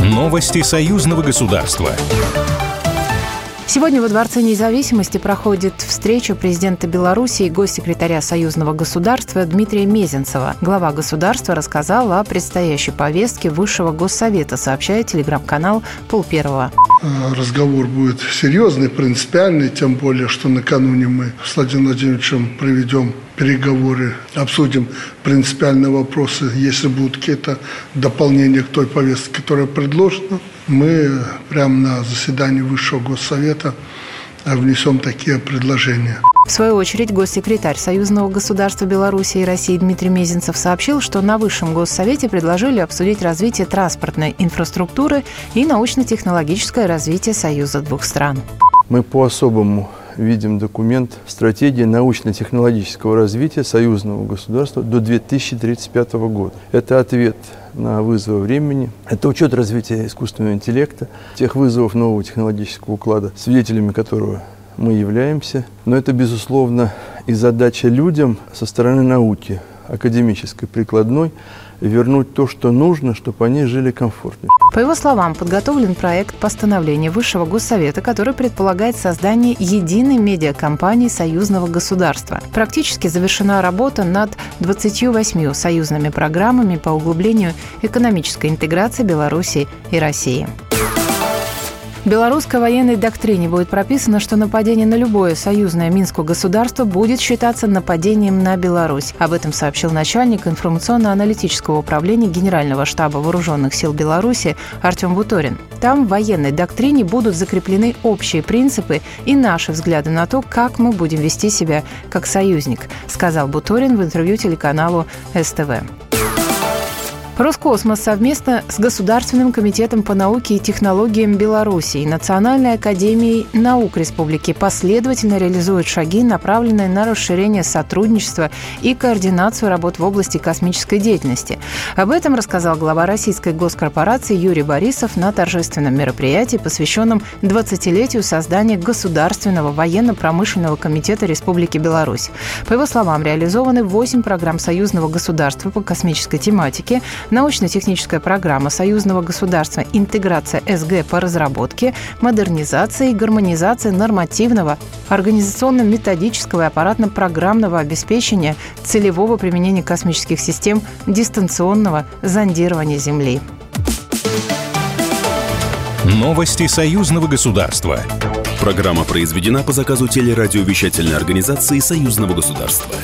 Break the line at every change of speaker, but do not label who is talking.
Новости союзного государства.
Сегодня во Дворце независимости проходит встреча президента Беларуси и госсекретаря Союзного государства Дмитрия Мезенцева. Глава государства рассказал о предстоящей повестке Высшего госсовета, сообщает телеграм-канал «Пол первого».
Разговор будет серьезный, принципиальный, тем более, что накануне мы с Владимиром Владимировичем проведем переговоры, обсудим принципиальные вопросы. Если будут какие-то дополнения к той повестке, которая предложена, мы прямо на заседании Высшего Госсовета внесем такие предложения.
В свою очередь, госсекретарь Союзного государства Беларуси и России Дмитрий Мезенцев сообщил, что на Высшем Госсовете предложили обсудить развитие транспортной инфраструктуры и научно-технологическое развитие Союза двух стран.
Мы по-особому видим документ «Стратегия научно-технологического развития союзного государства до 2035 года». Это ответ на вызовы времени. Это учет развития искусственного интеллекта, тех вызовов нового технологического уклада, свидетелями которого мы являемся. Но это, безусловно, и задача людям со стороны науки, академической, прикладной, вернуть то, что нужно, чтобы они жили комфортнее.
По его словам, подготовлен проект постановления Высшего Госсовета, который предполагает создание единой медиакомпании союзного государства. Практически завершена работа над 28 союзными программами по углублению экономической интеграции Беларуси и России. В белорусской военной доктрине будет прописано, что нападение на любое союзное Минское государство будет считаться нападением на Беларусь. Об этом сообщил начальник информационно-аналитического управления Генерального штаба Вооруженных сил Беларуси Артем Буторин. Там в военной доктрине будут закреплены общие принципы и наши взгляды на то, как мы будем вести себя как союзник, сказал Буторин в интервью телеканалу СТВ. Роскосмос совместно с Государственным комитетом по науке и технологиям Беларуси и Национальной академией наук Республики последовательно реализуют шаги, направленные на расширение сотрудничества и координацию работ в области космической деятельности. Об этом рассказал глава российской госкорпорации Юрий Борисов на торжественном мероприятии, посвященном 20-летию создания Государственного военно-промышленного комитета Республики Беларусь. По его словам, реализованы 8 программ союзного государства по космической тематике – научно-техническая программа союзного государства «Интеграция СГ по разработке, модернизации и гармонизации нормативного, организационно-методического и аппаратно-программного обеспечения целевого применения космических систем дистанционного зондирования Земли».
Новости союзного государства.
Программа произведена по заказу телерадиовещательной организации союзного государства.